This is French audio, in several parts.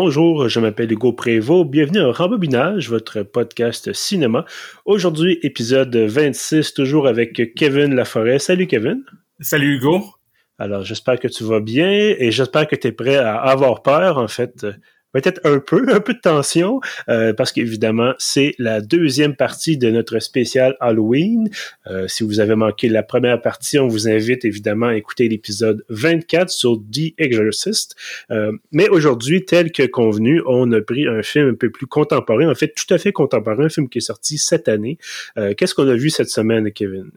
bonjour, je m'appelle Hugo Prévost. Bienvenue à Rembobinage, votre podcast cinéma. Aujourd'hui, épisode 26, toujours avec Kevin Laforêt. Salut Kevin. Salut Hugo. Alors, j'espère que tu vas bien et j'espère que tu es prêt à avoir peur, en fait, peut-être un peu, un peu de tension, euh, parce qu'évidemment, c'est la deuxième partie de notre spécial Halloween. Euh, si vous avez manqué la première partie, on vous invite évidemment à écouter l'épisode 24 sur The Exorcist. Euh, mais aujourd'hui, tel que convenu, on a pris un film un peu plus contemporain, en fait tout à fait contemporain, un film qui est sorti cette année. Qu'est-ce qu'on a vu cette semaine, Kevin?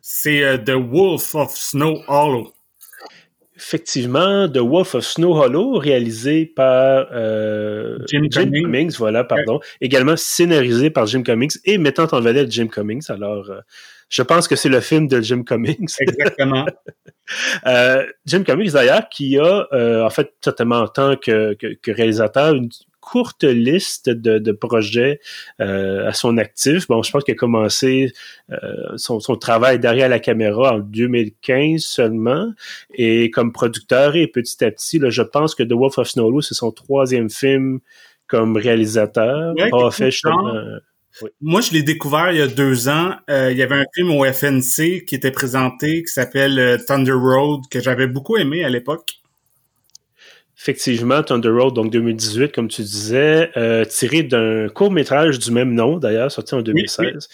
C'est The Wolf of Snow Hollow effectivement The Wolf of Snow Hollow, réalisé par euh, Jim, Cummings. voilà, pardon. Également scénarisé par Jim Cummings et mettant en vedette Jim Cummings. Alors, euh, je pense que c'est le film de Jim Cummings. Exactement. euh, Jim Cummings, d'ailleurs, qui a, euh, en fait, certainement en tant que, que, que réalisateur, une, courte liste de, projets euh, à son actif. Bon, je pense qu'il a commencé euh, son, travail derrière la caméra en 2015 seulement, et comme producteur, et petit à petit, là, je pense que The Wolf of Snow c'est son troisième film comme réalisateur. Moi, je l'ai découvert il y a deux ans. Euh, il y avait un film au FNC qui était présenté qui s'appelle Thunder Road que j'avais beaucoup aimé à l'époque. Effectivement, Thunder Road, donc 2018, comme tu disais, euh, tiré d'un court métrage du même nom, d'ailleurs, sorti en 2016.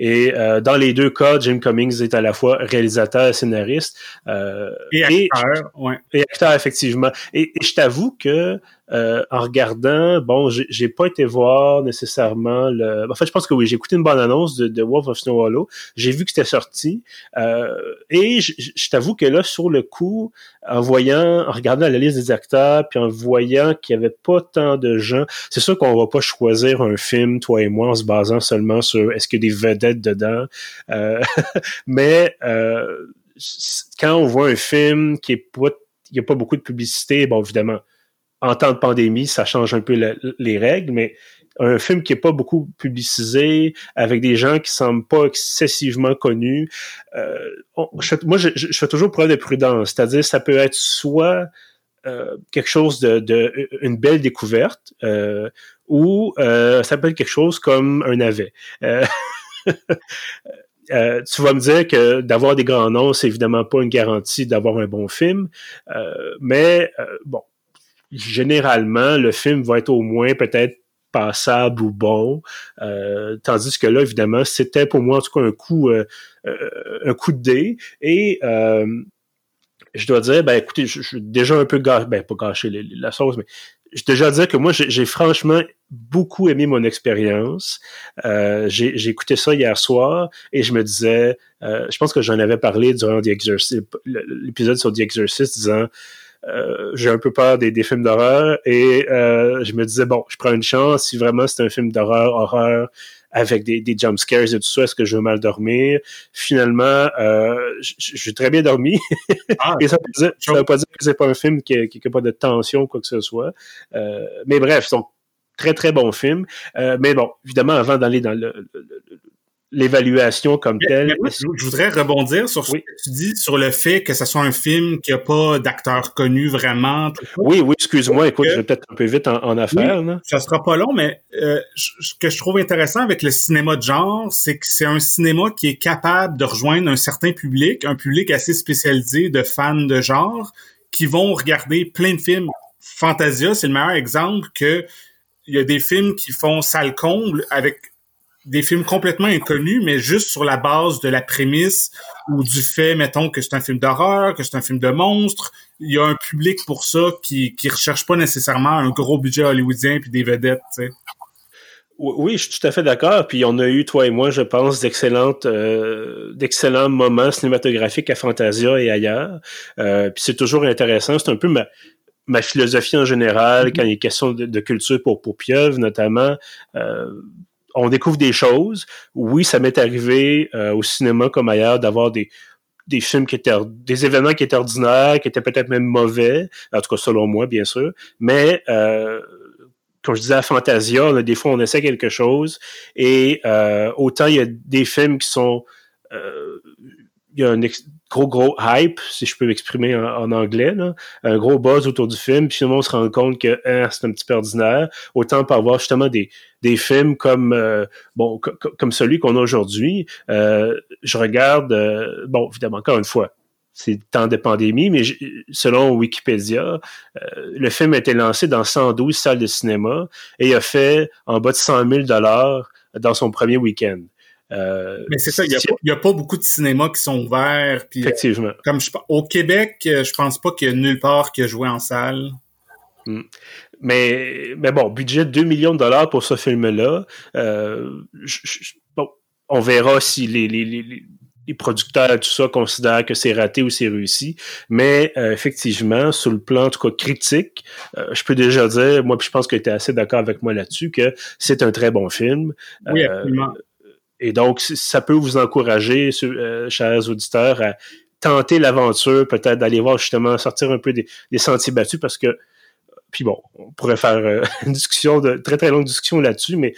Et euh, dans les deux cas, Jim Cummings est à la fois réalisateur, scénariste euh, et acteur. ouais. Et acteur, effectivement. Et, et je t'avoue que euh, en regardant, bon, j'ai pas été voir nécessairement le. En fait, je pense que oui, j'ai écouté une bonne annonce de, de Wolf of Snow Hollow. J'ai vu que c'était sorti. Euh, et je, t'avoue que là, sur le coup, en voyant, en regardant la liste des acteurs, puis en voyant qu'il y avait pas tant de gens, c'est sûr qu'on va pas choisir un film, toi et moi, en se basant seulement sur est-ce qu'il y a des vedettes dedans. Euh, mais quand on voit un film qui est pas, il y a pas beaucoup de publicité, bon, évidemment en temps de pandémie, ça change un peu les règles, mais un film qui est pas beaucoup publicisé, avec des gens qui semblent pas excessivement connus. Euh, moi, je, je, fais toujours preuve de prudence, c'est-à-dire ça peut être soit euh, quelque chose de, de, une belle découverte, euh, ou euh, ça peut être quelque chose comme un navet. Euh, euh, tu vas me dire que d'avoir des grands noms, c'est évidemment pas une garantie d'avoir un bon film, mais bon, généralement, le film va être au moins peut-être passable ou bon. Euh, tandis que là, évidemment, c'était pour moi en tout cas un coup, euh, euh, un coup de dé. Et je dois dire, ben écoutez, je, suis déjà un peu gâché, ben pas gâché la sauce, mais je dois déjà dire que moi, j'ai franchement beaucoup aimé mon expérience. j'ai écouté ça hier soir et je me disais, je pense que j'en avais parlé durant l'épisode sur The Exorcist, disant euh, j'ai un peu peur des, des films d'horreur et euh, je me disais bon, je prends une chance si vraiment c'est un film d'horreur, horreur avec des, des jump scares et tout ça, est-ce que je vais mal dormir? Finalement, euh, j'ai très bien dormi. Ah, et ça ne veut pas dire que c'est pas un film qui n'a pas de tension ou quoi que ce soit. Euh, mais bref, c'est très très bon film. Euh, mais bon, évidemment, avant d'aller dans le, l'évaluation comme telle. je voudrais rebondir sur ce que tu dis sur le fait que ce soit un film qui n'a pas d'acteurs connus vraiment. Oui, oui, excuse-moi, écoute, je vais peut-être un peu vite en, en affaires. Oui, ça sera pas long, mais euh, ce que je trouve intéressant avec le cinéma de genre, c'est que c'est un cinéma qui est capable de rejoindre un certain public, un public assez spécialisé de fans de genre, qui vont regarder plein de films. Fantasia, c'est le meilleur exemple que il y a des films qui font salle comble avec des films complètement inconnus, mais juste sur la base de la prémisse ou du fait, mettons, que c'est un film d'horreur, que c'est un film de monstre. Il y a un public pour ça qui, qui recherche pas nécessairement un gros budget hollywoodien puis des vedettes, tu sais. Oui, je suis tout à fait d'accord. Puis on a eu, toi et moi, je pense, d'excellentes, euh, d'excellents moments cinématographiques à Fantasia et ailleurs. Euh, puis c'est toujours intéressant. C'est un peu ma, ma philosophie en général quand il est question de, culture pour, pour Pieuvre, notamment. Euh, on découvre des choses. Oui, ça m'est arrivé euh, au cinéma comme ailleurs d'avoir des, des films qui étaient des événements qui étaient ordinaires, qui étaient peut-être même mauvais, en tout cas selon moi, bien sûr. Mais euh, comme je disais à Fantasia, des fois on essaie quelque chose et euh, autant il y a des films qui sont il y a un gros, gros hype, si je peux m'exprimer en, anglais, là, un gros buzz autour du film, puis finalement on se rend compte que hein, c'est un petit peu ordinaire. Autant pour avoir justement des, des films comme euh, bon comme celui qu'on a aujourd'hui. Euh, je regarde, euh, bon, évidemment, encore une fois, c'est temps de pandémie, mais selon Wikipédia, le film a été lancé dans 112 salles de cinéma et a fait en bas de 100 000 dollars dans son premier week-end. Euh, mais c'est ça, il n'y a, pas beaucoup de cinémas qui sont ouverts. Puis, euh, Effectivement. comme je, au Québec, euh, je pense pas qu'il y a nulle part qui a joué en salle. Hmm. Mais, mais bon, budget de 2 millions de dollars pour ce film-là. bon, on verra si les, les, les, les producteurs tout ça considèrent que c'est raté ou c'est réussi. Mais effectivement, sur le plan en tout cas critique, je peux déjà dire, moi je pense que tu es assez d'accord avec moi là-dessus, que c'est un très bon film. Oui, absolument. Et donc, ça peut vous encourager, euh, chers auditeurs, à tenter l'aventure, peut-être d'aller voir justement sortir un peu des, sentiers battus parce que, puis bon, on pourrait faire euh, une discussion, de très très longue discussion là-dessus, mais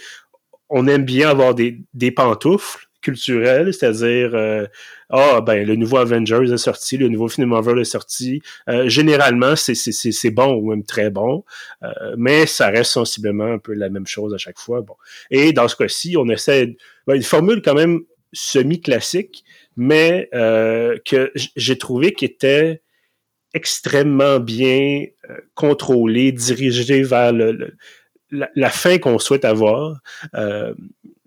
on aime bien avoir des, des pantoufles culturel, c'est-à-dire euh, ah ben le nouveau Avengers est sorti, le nouveau film Marvel est sorti. Euh, généralement, c'est c'est bon ou même très bon, euh, mais ça reste sensiblement un peu la même chose à chaque fois. Bon, et dans ce cas-ci, on essaie ben, une formule quand même semi-classique, mais que j'ai trouvé qui était extrêmement bien contrôlée, dirigée vers le, la, la, fin qu'on souhaite avoir. Euh,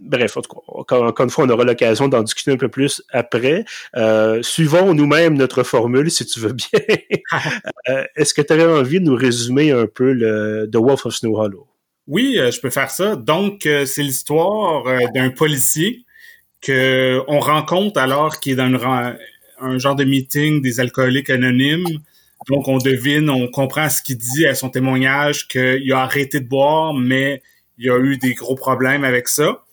bref, encore, une fois, on aura l'occasion d'en discuter un peu plus après. Euh, suivons nous-mêmes notre formule, si tu veux bien. euh, Est-ce que tu aurais envie de nous résumer un peu le The Wolf of Snow Hollow? Oui, euh, je peux faire ça. Donc, c'est l'histoire d'un policier que on rencontre alors qu'il est dans un, genre de meeting des alcooliques anonymes. Donc, on devine, on comprend ce qu'il dit à son témoignage, qu'il a arrêté de boire, mais il a eu des gros problèmes avec ça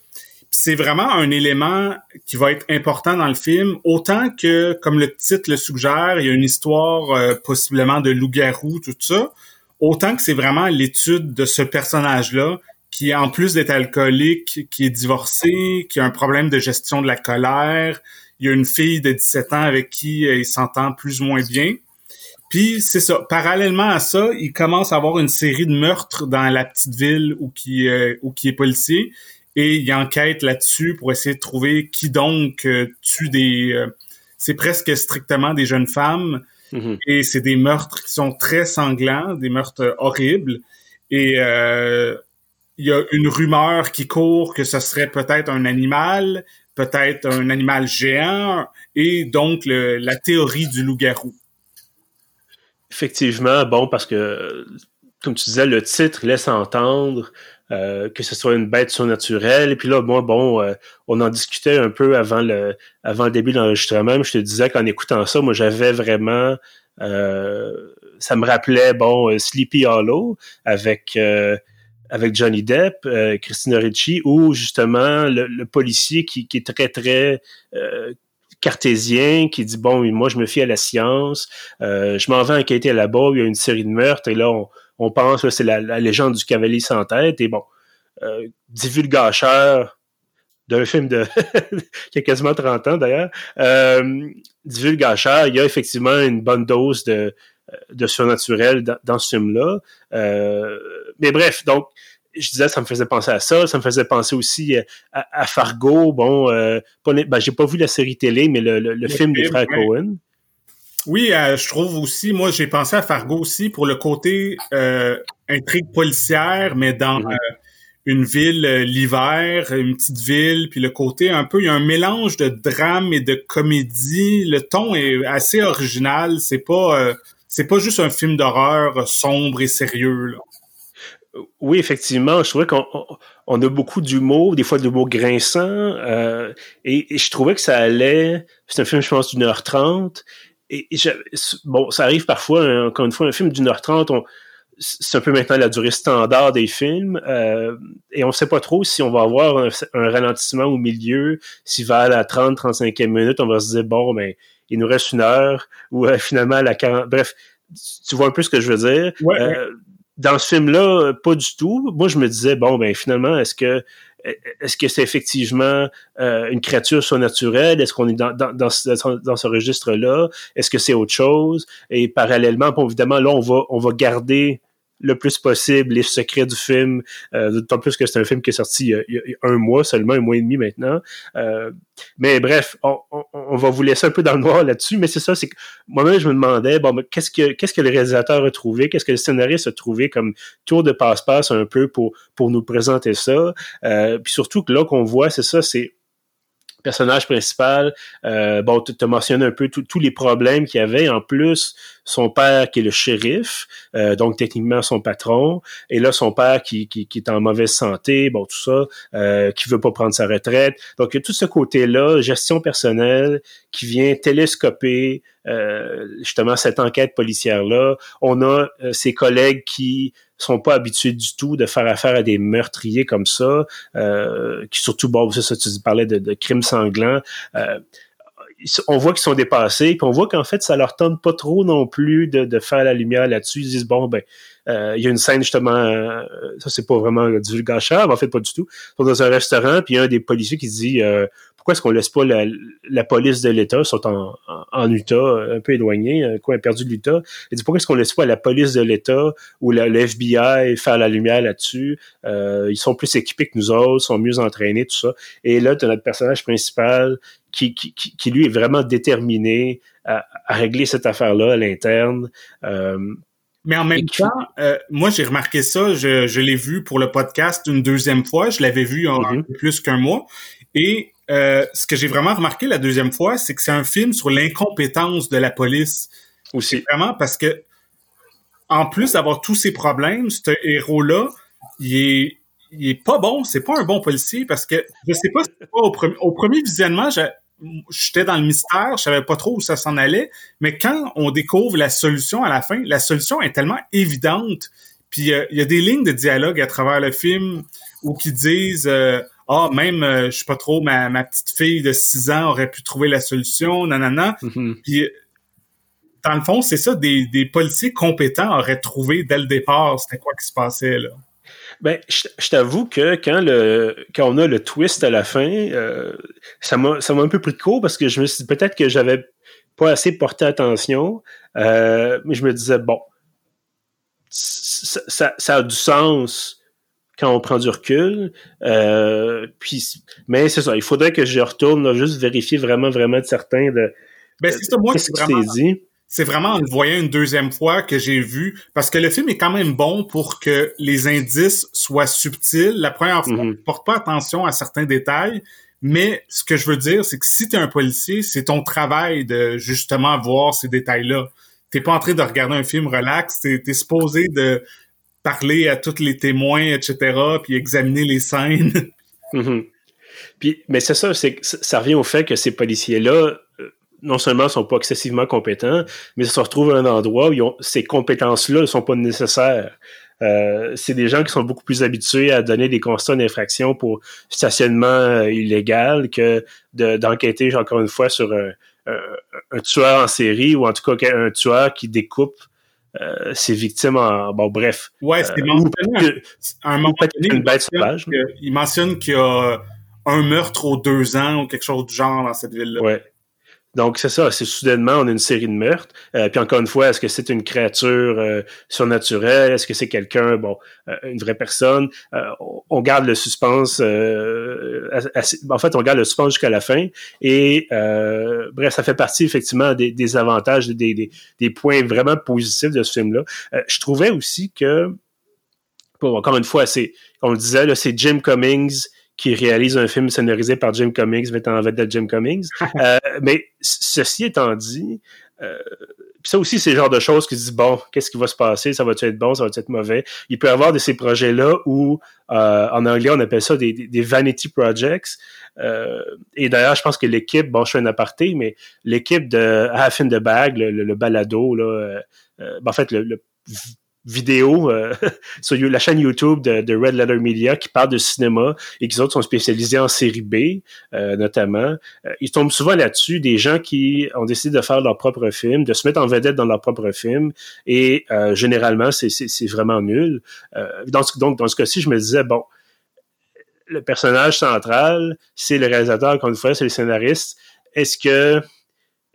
c'est vraiment un élément qui va être important dans le film, autant que, comme le titre le suggère, il y a une histoire euh, possiblement de loup-garou, tout ça, autant que c'est vraiment l'étude de ce personnage-là qui, en plus d'être alcoolique, qui est divorcé, qui a un problème de gestion de la colère, il y a une fille de 17 ans avec qui euh, il s'entend plus ou moins bien. Puis c'est ça. Parallèlement à ça, il commence à avoir une série de meurtres dans la petite ville où qui euh, où qui est policier et il enquête là-dessus pour essayer de trouver qui donc euh, tue des... Euh, c'est presque strictement des jeunes femmes mm-hmm. et c'est des meurtres qui sont très sanglants, des meurtres horribles. Et euh, il y a une rumeur qui court que ce serait peut-être un animal, peut-être un animal géant, et donc la théorie du loup-garou. Effectivement, bon, parce que, comme tu disais, le titre laisse entendre euh, que ce soit une bête surnaturelle. Et puis là, moi, bon, euh, on en discutait un peu avant le, avant le début de l'enregistrement. Je te disais qu'en écoutant ça, moi, j'avais vraiment... Euh, ça me rappelait, bon, Sleepy Hollow avec avec Johnny Depp, Christina Ricci, où justement le, policier qui, qui, est très, très cartésien, qui dit, bon, moi, je me fie à la science, je m'en vais enquêter là-bas, il y a une série de meurtres, et là, on, on pense que c'est la, légende du cavalier sans tête. Et bon, euh, divulgacheur d'un film de qui a quasiment 30 ans d'ailleurs, euh, divulgacheur, il y a effectivement une bonne dose de, de surnaturel dans, ce film-là. Euh, mais bref, donc, je disais, ça me faisait penser à ça. Ça me faisait penser aussi à, Fargo. Bon, euh, ben, j'ai pas vu la série télé, mais le, film des frères Cohen. Oui, euh, je trouve aussi, moi j'ai pensé à Fargo aussi pour le côté euh, intrigue policière, mais dans euh, une ville l'hiver, une petite ville, puis le côté un peu, il y a un mélange de drame et de comédie. Le ton est assez original. C'est pas, c'est pas juste un film d'horreur sombre et sérieux. Là. Oui, effectivement, je trouvais qu'on on a beaucoup d'humour, des fois de l'humour grinçant, et, et, je trouvais que ça allait. C'est un film, je pense, d'une heure trente, et, bon, ça arrive parfois, hein, encore une fois, un film d'une heure trente, c'est un peu maintenant la durée standard des films, euh, et on ne sait pas trop si on va avoir un, ralentissement au milieu, s'il va à la 30, 35e minute, on va se dire, bon, ben, il nous reste une heure, ou euh, finalement, à la 40... Bref, tu vois un peu ce que je veux dire. Euh, dans ce film-là, pas du tout. Moi, je me disais, bon, ben finalement, est-ce que est-ce que c'est effectivement une créature surnaturelle? Est-ce qu'on est dans, dans, dans, dans ce registre-là? Est-ce que c'est autre chose? Et parallèlement, bon, évidemment, là, on va, on va garder le plus possible les secrets du film, euh, d'autant plus que c'est un film qui est sorti il y, a, un mois seulement, un mois et demi maintenant. Euh, mais bref, on, on, va vous laisser un peu dans le noir là-dessus, mais c'est ça, c'est que moi-même je me demandais, bon, qu'est-ce que qu'est-ce que le réalisateur a trouvé, qu'est-ce que le scénariste a trouvé comme tour de passe-passe un peu pour pour nous présenter ça. Euh, puis surtout que là qu'on voit, c'est ça, c'est personnage principal, euh, bon, tu as mentionné un peu tous les problèmes qu'il y avait. En plus, son père qui est le shérif, euh, donc techniquement son patron, et là son père qui, qui, qui est en mauvaise santé, bon tout ça, euh, qui veut pas prendre sa retraite. Donc il y a tout ce côté-là, gestion personnelle, qui vient télescoper euh, justement cette enquête policière-là. On a euh, ses collègues qui sont pas habitués du tout de faire affaire à des meurtriers comme ça, euh, qui surtout, bon, c'est ça, tu parlais de, de crimes sanglants. Euh, on voit qu'ils sont dépassés, puis on voit qu'en fait, ça leur tente pas trop non plus de, de faire la lumière là-dessus. Ils disent, bon, ben, euh, il y a une scène justement, euh, ça c'est pas vraiment du gâchard, mais en fait pas du tout. Ils sont dans un restaurant, puis il y a un des policiers qui dit euh, pourquoi est-ce qu'on laisse pas la, la police de l'État, sont en, en, Utah, un peu éloignés, un coin perdu de l'Utah. Il dit pourquoi est-ce qu'on laisse pas la police de l'État ou la, le FBI faire la lumière là-dessus? ils sont plus équipés que nous autres, sont mieux entraînés, tout ça. Et là, tu as notre personnage principal qui, qui, qui, lui est vraiment déterminé à, à régler cette affaire-là à l'interne. Euh, mais en même temps, euh, moi j'ai remarqué ça, je, je l'ai vu pour le podcast une deuxième fois, je l'avais vu en mm-hmm. plus qu'un mois. Et euh, ce que j'ai vraiment remarqué la deuxième fois, c'est que c'est un film sur l'incompétence de la police. Aussi. Vraiment parce que en plus d'avoir tous ces problèmes, ce héros-là, il est, il est pas bon, c'est pas un bon policier parce que je sais pas, au, premier, au premier visionnement, j'étais dans le mystère, je savais pas trop où ça s'en allait, mais quand on découvre la solution à la fin, la solution est tellement évidente. Puis euh, il y a des lignes de dialogue à travers le film où qui disent euh, ah même euh, je sais pas trop ma, ma petite fille de 6 ans aurait pu trouver la solution nanana. Mm Puis dans le fond, c'est ça des, des policiers compétents auraient trouvé dès le départ c'était quoi qui se passait là. Ben, je, t'avoue que quand le quand on a le twist à la fin, euh, ça m'a ça m'a un peu pris de court parce que je me suis peut-être que j'avais pas assez porté attention, euh, mais je me disais bon, ça, ça, a du sens quand on prend du recul. Euh, puis, mais c'est ça, il faudrait que je retourne là, juste vérifier vraiment vraiment de certains de. Ben c'est ça, moi, c'est vraiment. Dit c'est vraiment en le voyant une deuxième fois que j'ai vu, parce que le film est quand même bon pour que les indices soient subtils. La première fois, mm porte pas attention à certains détails, mais ce que je veux dire, c'est que si tu es un policier, c'est ton travail de justement voir ces détails-là. T'es pas en train de regarder un film relax, t'es es supposé de parler à tous les témoins, etc., puis examiner les scènes. Mhm. Puis, mais c'est ça, ça revient au fait que ces policiers-là, euh, non seulement sont pas excessivement compétents, mais ils se retrouvent à un endroit où ces compétences-là ne sont pas nécessaires. Euh, c'est des gens qui sont beaucoup plus habitués à donner des constats d'infraction pour stationnement euh, illégal que d'enquêter, encore une fois, sur un, tueur en série ou en tout cas un tueur qui découpe euh, ses victimes en bon bref. Ouais, c'est mentionné un, moment une bête sauvage. Il mentionne qu'il y a un meurtre aux deux ans ou quelque chose du genre dans cette ville-là. Ouais. Donc, c'est ça, c'est soudainement, on a une série de meurtres. Euh, puis encore une fois, est-ce que c'est une créature euh, surnaturelle? Est-ce que c'est quelqu'un, bon, euh, une vraie personne? on garde le suspense, en fait, on garde le suspense jusqu'à la fin. Et bref, ça fait partie effectivement des, des avantages, des, des, des, points vraiment positifs de ce film-là. je trouvais aussi que, bon, encore une fois, c'est, on le disait, là, c'est Jim Cummings qui réalise un film scénarisé par Jim Cummings, mettant en vedette Jim Cummings. euh, mais ceci étant dit, euh, ça aussi, c'est le genre de choses qui se disent, bon, qu'est-ce qui va se passer? Ça va-tu être bon? Ça va être mauvais? Il peut y avoir de ces projets-là où, euh, en anglais, on appelle ça des, des vanity projects. Euh, et d'ailleurs, je pense que l'équipe, bon, je fais un aparté, mais l'équipe de Half in the Bag, le, balado, là, euh, euh, ben, en fait, le, le vidéo euh, sur la chaîne YouTube de, Red Letter Media qui parle de cinéma et qui autres sont spécialisés en série B euh, notamment. Euh, ils tombent souvent là-dessus des gens qui ont décidé de faire leur propre film, de se mettre en vedette dans leur propre film et généralement c'est vraiment nul. donc, donc dans ce cas-ci, je me disais bon le personnage central, c'est le réalisateur, encore une fois, c'est le scénariste. Est-ce que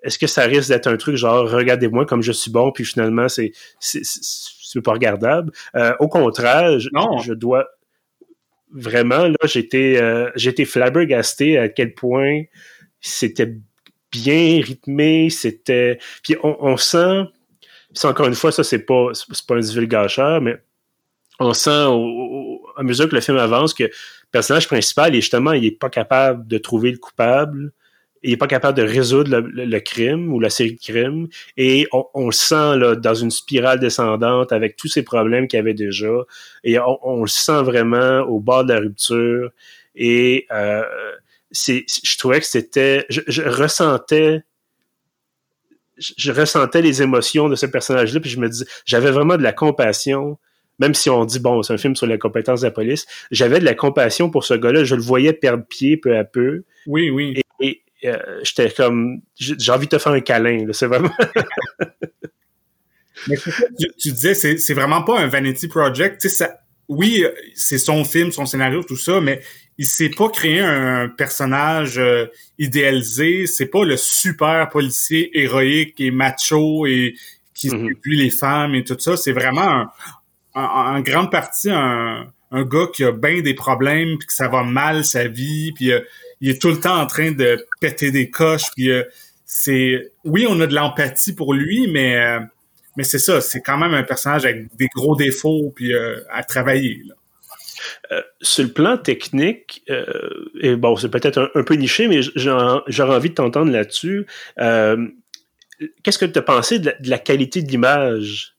est-ce que ça risque d'être un truc genre regardez-moi comme je suis bon, puis finalement c'est c'est pas regardable. Euh, au contraire, je, je, dois vraiment là j'étais euh, j'étais flabbergasté à quel point c'était bien rythmé, c'était puis on, on sent c'est encore une fois ça c'est pas c'est pas un divulgateur mais on sent au, à mesure que le film avance que le personnage principal est justement il est pas capable de trouver le coupable il est pas capable de résoudre le, crime ou la série de crimes et on, le sent là, dans une spirale descendante avec tous ces problèmes qu'il avait déjà et on, le sent vraiment au bord de la rupture et euh, c'est je trouvais que c'était je, ressentais je, ressentais les émotions de ce personnage-là puis je me dis j'avais vraiment de la compassion même si on dit bon c'est un film sur la compétence de la police j'avais de la compassion pour ce gars-là je le voyais perdre pied peu à peu. Oui oui. Et euh, j'étais comme, j'ai envie de te faire un câlin, c'est vraiment. Mais tu, tu disais, c'est vraiment pas un vanity project, ça, oui, c'est son film, son scénario, tout ça, mais il s'est pas créé un personnage euh, idéalisé. C'est pas le super policier héroïque et macho et qui mm les femmes et tout ça. C'est vraiment en grande partie un, un gars qui a bien des problèmes puis que ça va mal sa vie puis euh, il est tout le temps en train de péter des coches puis euh, c'est oui on a de l'empathie pour lui mais euh, mais c'est ça c'est quand même un personnage avec des gros défauts puis à travailler sur le plan technique, et bon, c'est peut-être un, peu niché, mais j'aurais envie de t'entendre là-dessus. Qu'est-ce que tu as pensé de la qualité de l'image?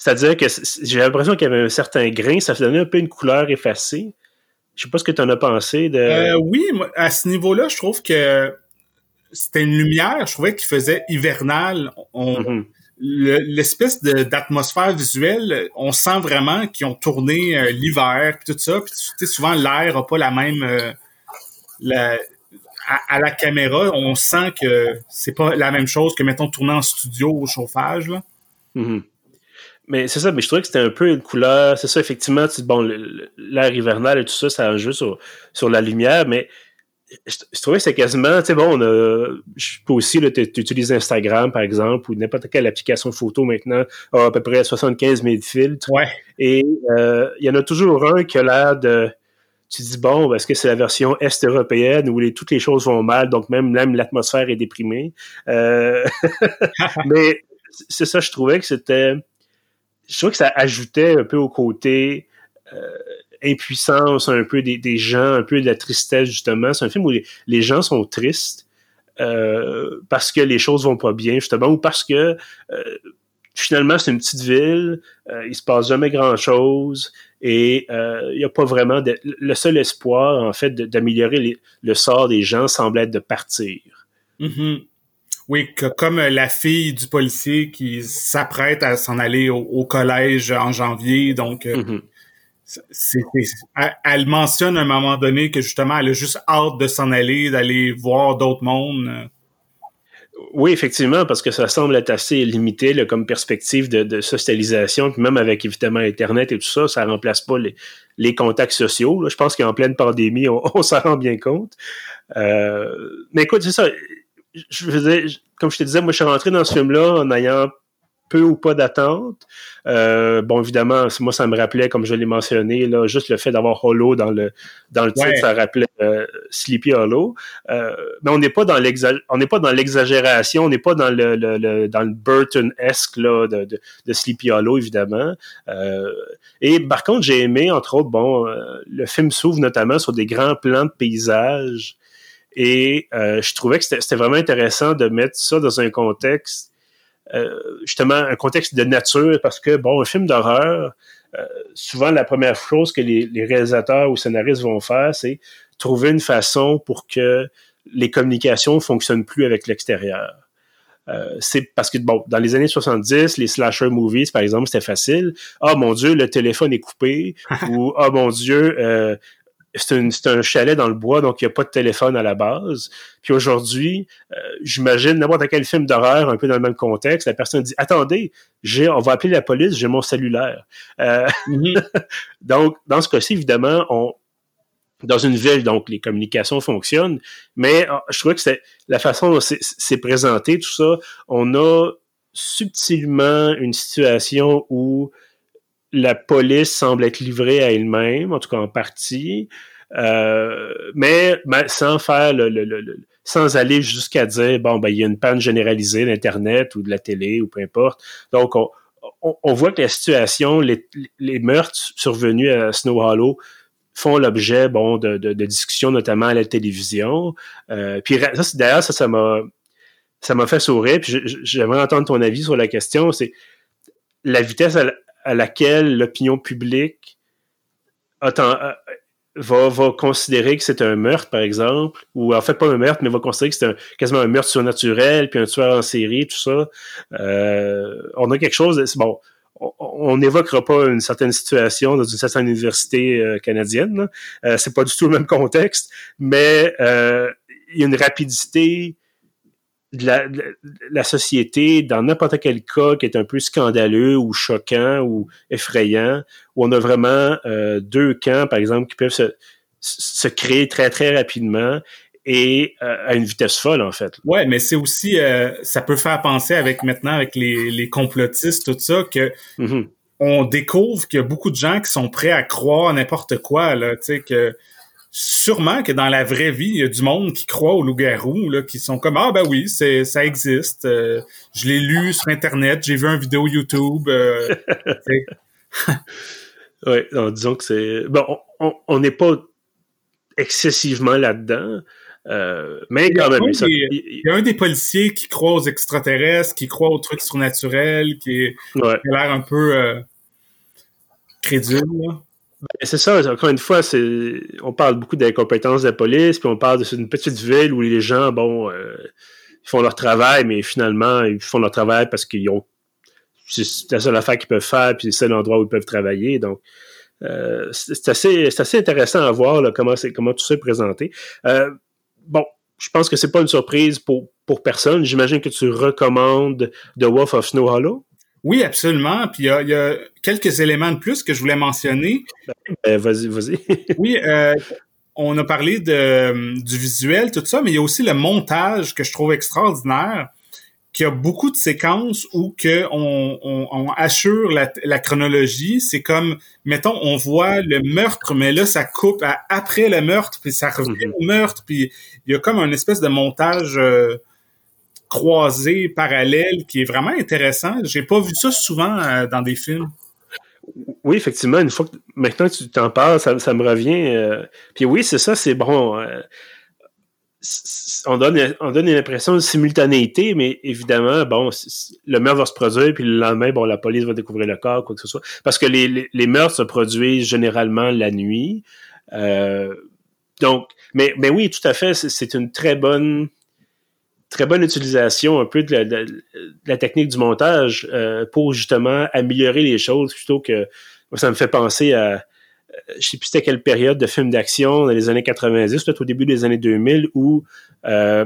C'est-à-dire que j'ai l'impression qu'il y avait un certain grain, ça donnait un peu une couleur effacée. Je sais pas ce que tu en as pensé de. Euh, oui, à ce niveau-là, je trouve que c'était une lumière, je trouvais qu'il faisait hivernal. Mm-hmm. L'espèce d'atmosphère visuelle, on sent vraiment qu'ils ont tourné euh, l'hiver puis tout ça. Puis souvent l'air a pas la même euh, à, la caméra, on sent que c'est pas la même chose que mettons tourner en studio au chauffage là. Mm-hmm. Mais c'est ça, mais je trouvais que c'était un peu une couleur. C'est ça, effectivement, bon, l'air hivernal et tout ça, ça a un jeu sur, sur la lumière, mais je, trouvais que c'était quasiment, tu sais, bon, on a, je peux aussi, tu utilises Instagram, par exemple, ou n'importe quelle application photo maintenant, a à peu près 75 000 filtres. Ouais. Et euh, il y en a toujours un qui a l'air de, tu dis, bon, est-ce que c'est la version est européenne où les, toutes les choses vont mal, donc même, même l'atmosphère est déprimée? Euh, mais c'est ça, je trouvais que c'était je trouve que ça ajoutait un peu au côté euh, impuissance un peu des, gens, un peu de la tristesse justement. C'est un film où les, gens sont tristes euh, parce que les choses vont pas bien justement ou parce que euh, finalement c'est une petite ville, euh, il se passe jamais grand chose et il n'y a pas vraiment de, le seul espoir en fait d'améliorer le sort des gens semble être de partir. Mm-hmm. Oui, que comme la fille du policier qui s'apprête à s'en aller au, collège en janvier, donc euh, mm-hmm. elle mentionne à un moment donné que justement elle a juste hâte de s'en aller, d'aller voir d'autres mondes. Oui, effectivement, parce que ça semble être assez limité comme perspective de, socialisation, puis même avec évidemment Internet et tout ça, ça remplace pas les, contacts sociaux. Je pense qu'en pleine pandémie, on, s'en rend bien compte. Euh, mais écoute, c'est ça je faisais, comme je te disais, moi, je suis rentré dans ce film-là en ayant peu ou pas d'attente. Euh, bon, évidemment, moi, ça me rappelait, comme je l'ai mentionné, là, juste le fait d'avoir Hollow dans le dans le titre, ça rappelait euh, Sleepy Hollow. Euh, mais on n'est pas dans on n'est pas dans l'exagération, on n'est pas dans le, le, dans le Burton-esque là de, de, de, Sleepy Hollow, évidemment. et par contre, j'ai aimé, entre autres, bon, le film s'ouvre notamment sur des grands plans de paysages et euh, je trouvais que c'était vraiment intéressant de mettre ça dans un contexte, euh, justement, un contexte de nature, parce que, bon, un film d'horreur, euh, souvent la première chose que les, réalisateurs ou scénaristes vont faire, c'est trouver une façon pour que les communications fonctionnent plus avec l'extérieur. c'est parce que, bon, dans les années 70, les slasher movies, par exemple, c'était facile. Ah, mon Dieu, le téléphone est coupé. ou, ah, mon Dieu, c'est un, chalet dans le bois, donc il n'y a pas de téléphone à la base. Puis aujourd'hui, euh, j'imagine n'importe quel film d'horreur, un peu dans le même contexte, la personne dit Attendez, j'ai, on va appeler la police, j'ai mon cellulaire. Euh, mm-hmm. donc, dans ce cas-ci, évidemment, on, dans une ville, donc les communications fonctionnent. Mais ah, je trouvais que c'est la façon dont c'est présenté, tout ça, on a subtilement une situation où la police semble être livrée à elle-même, en tout cas en partie, euh, mais ben, sans faire le, le, le, sans aller jusqu'à dire bon ben il y a une panne généralisée d'internet ou de la télé ou peu importe. Donc on, on, voit que la situation, les, les meurtres survenus à Snow Hollow font l'objet bon de, de, de, discussions notamment à la télévision. Euh, puis d'ailleurs ça ça m'a ça m'a fait sourire. Puis j'aimerais entendre ton avis sur la question. C'est la vitesse à, laquelle l'opinion publique euh, va, va considérer que c'est un meurtre, par exemple, ou en fait pas un meurtre, mais va considérer que c'est quasiment un meurtre surnaturel, puis un tueur en série, tout ça. Euh, on a quelque chose. bon, on n'évoquera pas une certaine situation dans une certaine université euh, canadienne. Euh, c'est pas du tout le même contexte, mais euh, il y a une rapidité de la, la, société dans n'importe quel cas qui est un peu scandaleux ou choquant ou effrayant, où on a vraiment euh, deux camps, par exemple, qui peuvent se, se créer très, très rapidement et euh, à une vitesse folle, en fait. Ouais, mais c'est aussi, euh, ça peut faire penser avec maintenant, avec les, les complotistes, tout ça, que mm-hmm. on découvre qu'il y a beaucoup de gens qui sont prêts à croire n'importe quoi, là, tu sais, que sûrement que dans la vraie vie, il y a du monde qui croit au loup-garou, là, qui sont comme ah ben oui, c'est ça existe. Euh, je l'ai lu sur internet, j'ai vu une vidéo YouTube. Euh, oui, disons que c'est bon, on n'est pas excessivement là-dedans. Euh, mais quand même, il, y a un des policiers qui croit aux extraterrestres, qui croit aux trucs surnaturels, qui, qui a l'air un peu crédule. Là. Ben, c'est ça, encore une fois, c'est on parle beaucoup des compétences de la police, puis on parle d'une petite ville où les gens, bon, euh, ils font leur travail, mais finalement, ils font leur travail parce qu'ils ont c'est la seule affaire qu'ils peuvent faire, puis c'est l'endroit où ils peuvent travailler. Donc, euh, c'est assez, assez intéressant à voir là, comment, comment tout ça est présenté. Euh, bon, je pense que c'est pas une surprise pour, pour personne. J'imagine que tu recommandes The Wolf of Snow Hollow. Oui, absolument. Puis il y a, quelques éléments de plus que je voulais mentionner. Ben, vas-y, vas-y. oui, euh, on a parlé de, du visuel, tout ça, mais il y a aussi le montage que je trouve extraordinaire, qui a beaucoup de séquences où que on, on, assure la, la chronologie. C'est comme, mettons, on voit le meurtre, mais là, ça coupe après le meurtre, puis ça revient mm-hmm. au meurtre, puis il y a comme un espèce de montage... Euh, croisé, parallèle, qui est vraiment intéressant. J'ai pas vu ça souvent euh, dans des films. Oui, effectivement, une fois que maintenant que tu t'en parles, ça, me revient. Euh, puis oui, c'est ça, c'est bon. Euh, on donne, on donne une impression de simultanéité, mais évidemment, bon, le meurtre va se produire, puis le lendemain, bon, la police va découvrir le corps, quoi que ce soit. Parce que les, les, meurtres se produisent généralement la nuit. donc, mais, mais oui, tout à fait, c'est une très bonne très bonne utilisation un peu de la, technique du montage euh, pour justement améliorer les choses plutôt que ça me fait penser à euh, je sais plus c'était quelle période de film d'action dans les années 90 peut-être au début des années 2000 où euh,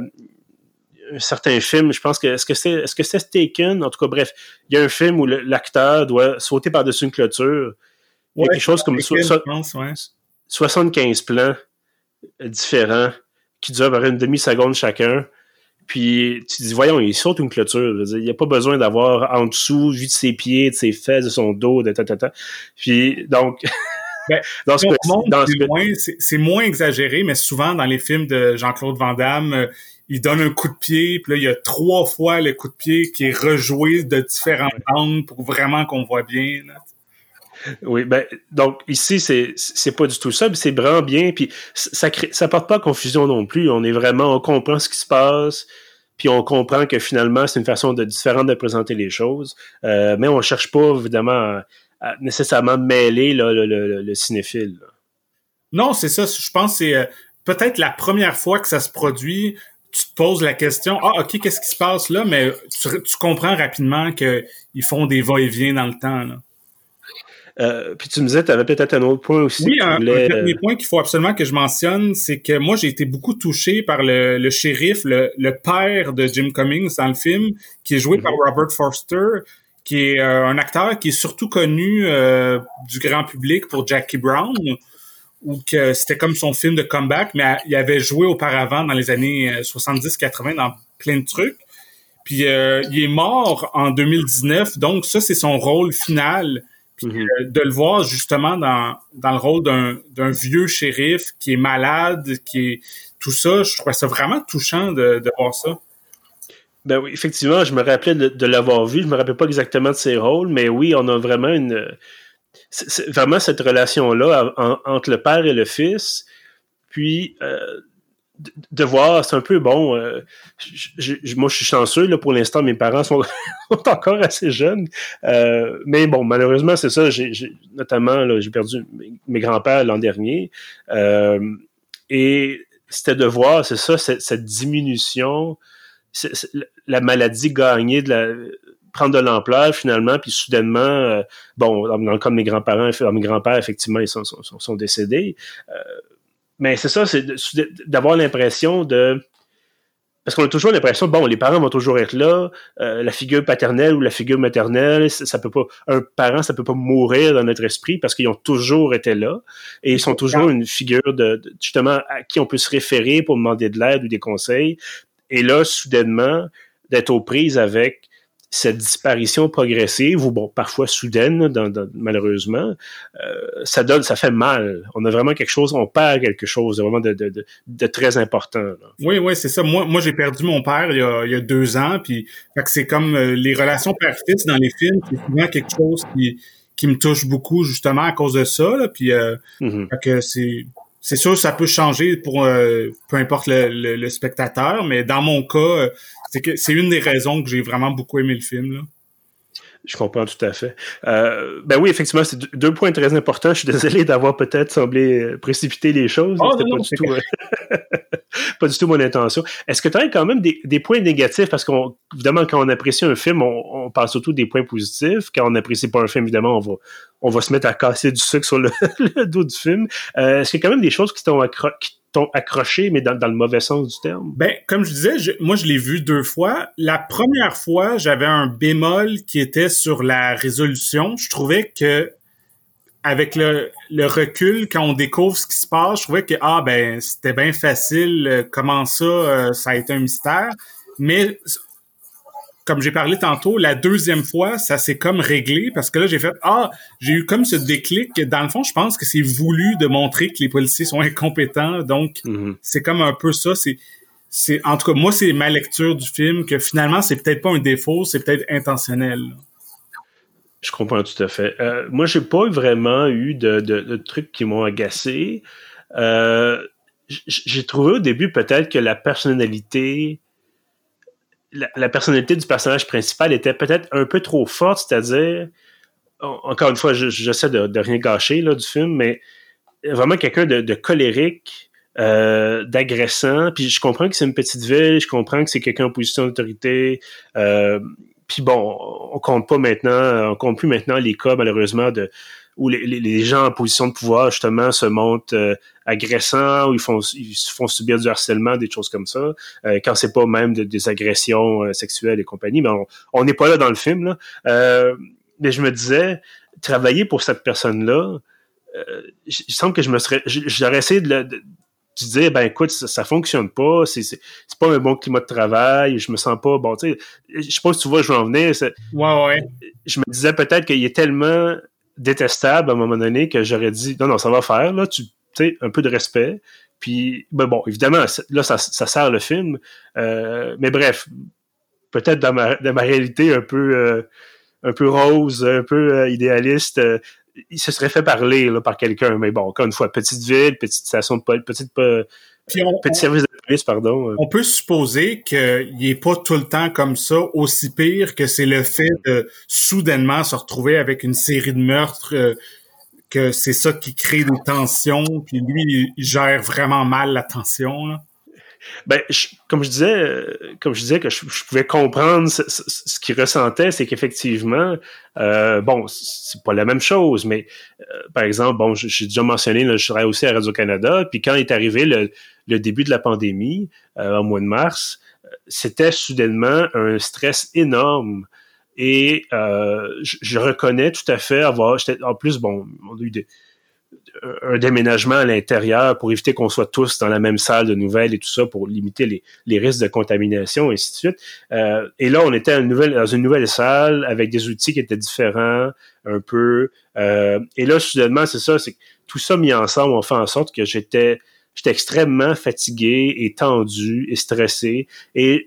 un certain film, je pense que est-ce que c'est est-ce que c'est Taken? En tout cas bref il y a un film où l'acteur doit sauter par-dessus une clôture. Il y a quelque chose comme ça 75 plans différents qui durent une demi-seconde chacun puis tu dis, voyons, il saute une clôture. il n'y a pas besoin d'avoir en dessous, vu de ses pieds, de ses fesses, de son dos, de ta, ta, ta. Puis donc. Ben, dans ce c'est moins, exagéré, mais souvent dans les films de Jean-Claude Van Damme, euh, il donne un coup de pied, puis là, il y a trois fois le coup de pied qui est rejoué de différentes angles pour vraiment qu'on voit bien. Oui, ben donc ici c'est c'est pas du tout ça, mais c'est vraiment bien, puis ça crée, porte pas confusion non plus. On est vraiment, on comprend ce qui se passe, puis on comprend que finalement c'est une façon différente de présenter les choses, euh, mais on cherche pas évidemment à, nécessairement mêler le, le, cinéphile. Non, c'est ça. Je pense que c'est euh, peut-être la première fois que ça se produit. Tu te poses la question, ah ok, qu'est-ce qui se passe là, mais tu, comprends rapidement qu'ils font des va-et-vient dans le temps. Euh, puis tu me disais, tu avais peut-être un autre point aussi. Oui, un, dernier point qu'il faut absolument que je mentionne, c'est que moi, j'ai été beaucoup touché par le, le shérif, le, le, père de Jim Cummings dans le film, qui est joué par mhm. Robert Forster, qui est euh, un acteur qui est surtout connu euh, du grand public pour Jackie Brown, ou que c'était comme son film de comeback, mais il avait joué auparavant dans les années 70-80 dans plein de trucs. Puis il est mort en 2019, donc ça c'est son rôle final. Puis mhm. de le voir justement dans, dans le rôle d'un vieux shérif qui est malade, qui est tout ça, je trouvais ça vraiment touchant de, de voir ça. Ben oui, effectivement, je me rappelais de, l'avoir vu. Je me rappelle pas exactement de ses rôles, mais oui, on a vraiment une. Vraiment cette relation-là entre le père et le fils. Puis euh, de, voir, c'est un peu bon. Euh, moi, je suis chanceux là pour l'instant. Mes parents sont, encore assez jeunes, euh, mais bon, malheureusement, c'est ça. J'ai notamment, j'ai perdu mes, grands-pères l'an dernier, et c'était de voir, c'est ça, cette, diminution la maladie gagnée de la prendre de l'ampleur finalement, puis soudainement, euh, bon, dans, le cas de mes grands-parents, mes grands-pères, effectivement, ils sont, décédés. Euh, mais c'est ça, c'est d'avoir l'impression de... Parce qu'on a toujours l'impression, bon, les parents vont toujours être là, euh, la figure paternelle ou la figure maternelle, ça peut pas, un parent, ça peut pas mourir dans notre esprit parce qu'ils ont toujours été là et ils sont toujours une figure de, justement à qui on peut se référer pour demander de l'aide ou des conseils. Et là, soudainement, d'être aux prises avec cette disparition progressive ou bon parfois soudaine malheureusement euh, ça donne ça fait mal. On a vraiment quelque chose on perd quelque chose vraiment de, de, de, très important oui oui c'est ça. Moi moi j'ai perdu mon père il y a, il y a deux ans puis c'est comme euh, les relations père-fils dans les films c'est souvent quelque chose qui qui me touche beaucoup justement à cause de ça là, puis euh, que c'est c'est sûr, ça peut changer pour euh, peu importe le, le, spectateur, mais dans mon cas, euh, c'est que c'est une des raisons que j'ai vraiment beaucoup aimé le film. Je comprends tout à fait. Euh, ben oui, effectivement, c'est deux points très importants. Je suis désolé d'avoir peut-être semblé euh, précipiter les choses. Oh, pas, du tout, euh, pas du tout mon intention. Est-ce que tu as quand même des, des points négatifs? Parce qu'évidemment, quand on apprécie un film, on, on parle surtout des points positifs. Quand on n'apprécie pas un film, évidemment, on va, on va se mettre à casser du sucre sur le, dos du film. Euh, Est-ce qu'il y a quand même des choses qui t'ont accroché, mais dans, le mauvais sens du terme? Ben, comme je disais, moi, je l'ai vu deux fois. La première fois, j'avais un bémol qui était sur la résolution. Je trouvais que avec le, le, recul, quand on découvre ce qui se passe, je trouvais que ah ben c'était bien facile. Euh, comment ça, euh, ça a été un mystère. Mais comme j'ai parlé tantôt, la deuxième fois, ça s'est comme réglé parce que là, j'ai fait Ah, j'ai eu comme ce déclic. Dans le fond, je pense que c'est voulu de montrer que les policiers sont incompétents. Donc, mhm. c'est comme un peu ça. C'est, c'est, en tout cas, moi, c'est ma lecture du film que finalement, c'est peut-être pas un défaut, c'est peut-être intentionnel. Je comprends tout à fait. Euh, moi, j'ai pas vraiment eu de, de, trucs qui m'ont agacé. Euh, j'ai trouvé au début peut-être que la personnalité la, personnalité du personnage principal était peut-être un peu trop forte, c'est-à-dire, encore une fois, j'essaie de, de rien gâcher là, du film, mais vraiment quelqu'un de, colérique, euh, d'agressant. Puis je comprends que c'est une petite ville, je comprends que c'est quelqu'un en position d'autorité. Euh, puis bon, on compte pas maintenant, on compte plus maintenant les cas malheureusement de où les, gens en position de pouvoir justement se montrent euh, agressants, ou ils font ils font subir du harcèlement, des choses comme ça, euh, quand c'est pas même des agressions euh, sexuelles et compagnie. Mais on n'est pas là dans le film. Là. Euh, mais je me disais, travailler pour cette personne-là, il semble que je me serais, j'aurais essayé de, de, dire ben écoute ça, ça fonctionne pas c'est c'est pas un bon climat de travail je me sens pas bon tu sais je sais pas si tu vois je veux en venir ouais ouais je me disais peut-être qu'il est tellement détestable à un moment donné que j'aurais dit non, non, ça va faire, là, tu sais, un peu de respect. Puis, ben bon, évidemment, là, ça, ça sert le film. Euh, mais bref, peut-être dans ma, dans ma réalité un peu, euh, un peu rose, un peu euh, idéaliste, il se serait fait parler là, par quelqu'un. Mais bon, encore une fois, petite ville, petite station de petite Petit service de police, pardon. On peut supposer qu'il n'est pas tout le temps comme ça, aussi pire que c'est le fait de soudainement se retrouver avec une série de meurtres, euh, que c'est ça qui crée des tensions, puis lui, il gère vraiment mal la tension. Là. Ben, comme je disais, euh, comme je disais que je, pouvais comprendre ce, qu'il ressentait, c'est qu'effectivement, euh, bon, c'est pas la même chose, mais euh, par exemple, bon, j'ai déjà mentionné, je travaille aussi à Radio Canada, puis quand est arrivé le, début de la pandémie, euh, au mois de mars, c'était soudainement un stress énorme. Et je, reconnais tout à fait avoir, en plus, bon, on a eu des, un déménagement à l'intérieur pour éviter qu'on soit tous dans la même salle de nouvelles et tout ça pour limiter les, les risques de contamination et ainsi de suite. Euh, et là, on était dans une nouvelle salle avec des outils qui étaient différents un peu. Euh, et là, soudainement, c'est ça, c'est tout ça mis ensemble on fait en sorte que j'étais j'étais extrêmement fatigué et tendu et stressé et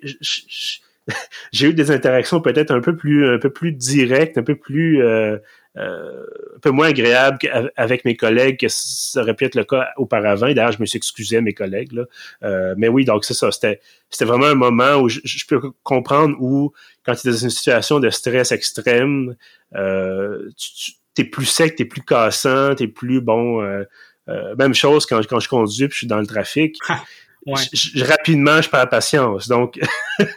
j'ai eu des interactions peut-être un peu plus un peu plus directes, un peu plus euh, euh, un peu moins agréable avec mes collègues que ça aurait pu être le cas auparavant. D'ailleurs, je me suis excusé à mes collègues. Là. Euh, mais oui, donc c'est ça. C'était, c'était vraiment un moment où je, peux comprendre où, quand tu es dans une situation de stress extrême, euh, tu, es plus sec, tu es plus cassant, tu es plus bon. Euh, même chose quand, quand je conduis puis je suis dans le trafic. Je, rapidement, je perds patience. Donc,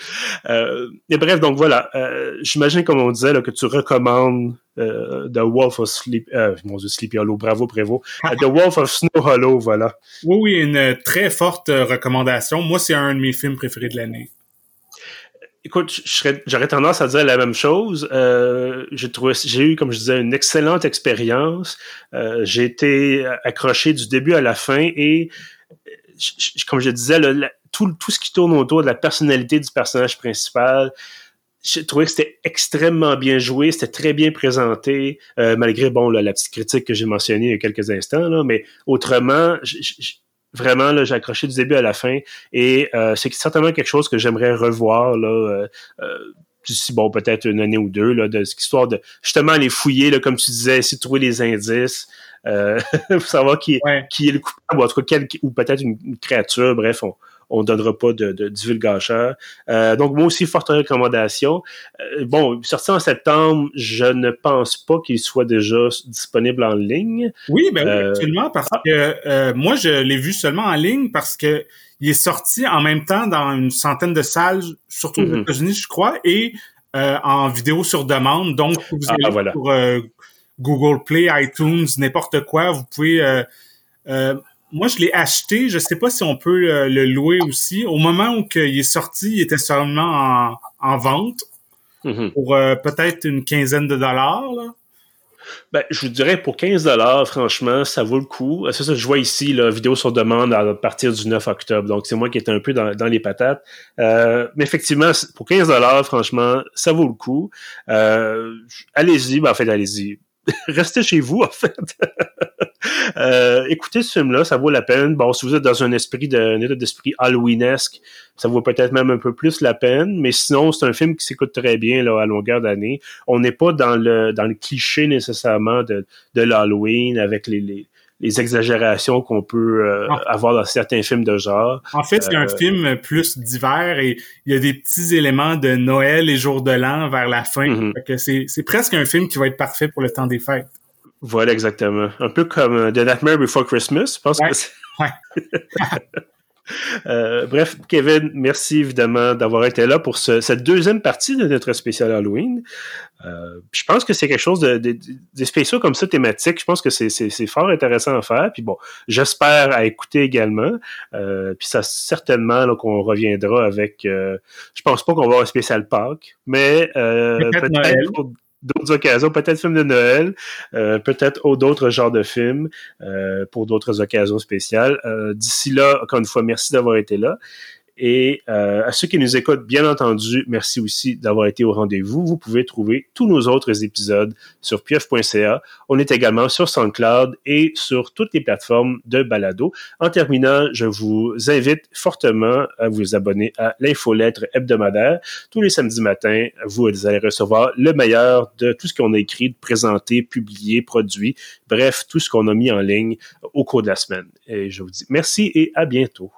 Euh, et bref, donc voilà. Euh, J'imagine, comme on disait, là, que tu recommandes The Wolf of Sleep, mon Dieu, Sleepy Hollow, bravo. Euh, The Wolf of Snow Hollow, voilà. Oui, oui, une très forte recommandation. Moi, c'est un de mes films préférés de l'année. Écoute, j'aurais tendance à dire la même chose. Euh, j'ai eu, comme je disais, une excellente expérience. Euh, j'ai été accroché du début à la fin et, comme je disais, tout, ce qui tourne autour de la personnalité du personnage principal, j'ai trouvé que c'était extrêmement bien joué, c'était très bien présenté, euh, malgré bon la petite critique que j'ai mentionnée il y a quelques instants, là, mais autrement, vraiment là, j'ai accroché du début à la fin et euh, c'est certainement quelque chose que j'aimerais revoir là. Euh, euh d'ici bon peut-être une année ou deux là de cette histoire de justement aller fouiller là comme tu disais essayer de trouver les indices euh, pour savoir qui est qui est le coupable ou en tout cas quel, ou peut-être une, une, créature bref on, on donnera pas de, de. Euh, donc moi aussi, forte recommandation. Euh, bon, sorti en septembre, je ne pense pas qu'il soit déjà disponible en ligne. Oui, ben oui, euh, absolument, parce ah. que moi, je l'ai vu seulement en ligne parce que il est sorti en même temps dans une centaine de salles, surtout aux mhm. États-Unis, je crois, et en vidéo sur demande. Donc, vous ah, allez voilà. pour Google Play, iTunes, n'importe quoi, vous pouvez moi, je l'ai acheté. Je sais pas si on peut euh, le louer aussi. Au moment où il est sorti, il était seulement en, vente mm-hmm. pour euh, peut-être une quinzaine de dollars. Là. Ben, je vous dirais pour 15 dollars, franchement, ça vaut le coup. C'est ça, je vois ici la vidéo sur demande à partir du 9 octobre. Donc, c'est moi qui étais un peu dans, les patates. Euh, mais effectivement, pour 15 dollars, franchement, ça vaut le coup. allez-y, ben, en fait, allez-y. Restez chez vous, en fait. Euh, écoutez ce film-là, ça vaut la peine. Bon, si vous êtes dans un esprit de, état d'esprit Halloweenesque, ça vaut peut-être même un peu plus la peine. Mais sinon, c'est un film qui s'écoute très bien là à longueur d'année. On n'est pas dans le dans le cliché nécessairement de, de l'Halloween avec les, les les exagérations qu'on peut euh, ah. avoir dans certains films de genre. En fait, c'est un euh, film plus d'hiver et il y a des petits éléments de Noël et jour de l'an vers la fin. Mm-hmm. c'est presque un film qui va être parfait pour le temps des fêtes. Voilà, exactement. Un peu comme euh, The Nightmare Before Christmas, je pense que c'est... Euh, bref, Kevin, merci évidemment d'avoir été là pour cette deuxième partie de notre spécial Halloween. Euh, je pense que c'est quelque chose de, des spéciaux comme ça thématique. Je pense que c'est fort intéressant à faire. Puis bon, j'espère à écouter également. Euh, puis ça certainement qu'on reviendra avec. je pense pas qu'on va avoir un spécial Pâques, mais peut-être d'autres occasions, peut-être film de Noël, euh, peut-être d'autres genres de films euh, pour d'autres occasions spéciales. Euh, d'ici là, encore une fois, merci d'avoir été là. Et euh, à ceux qui nous écoutent, bien entendu, merci aussi d'avoir été au rendez-vous. Vous pouvez trouver tous nos autres épisodes sur pieuf.ca. On est également sur SoundCloud et sur toutes les plateformes de balado. En terminant, je vous invite fortement à vous abonner à l'infolettre hebdomadaire. Tous les samedis matins, vous allez recevoir le meilleur de tout ce qu'on a écrit, présenté, publié, produit, bref, tout ce qu'on a mis en ligne au cours de la semaine. Et je vous dis merci et à bientôt.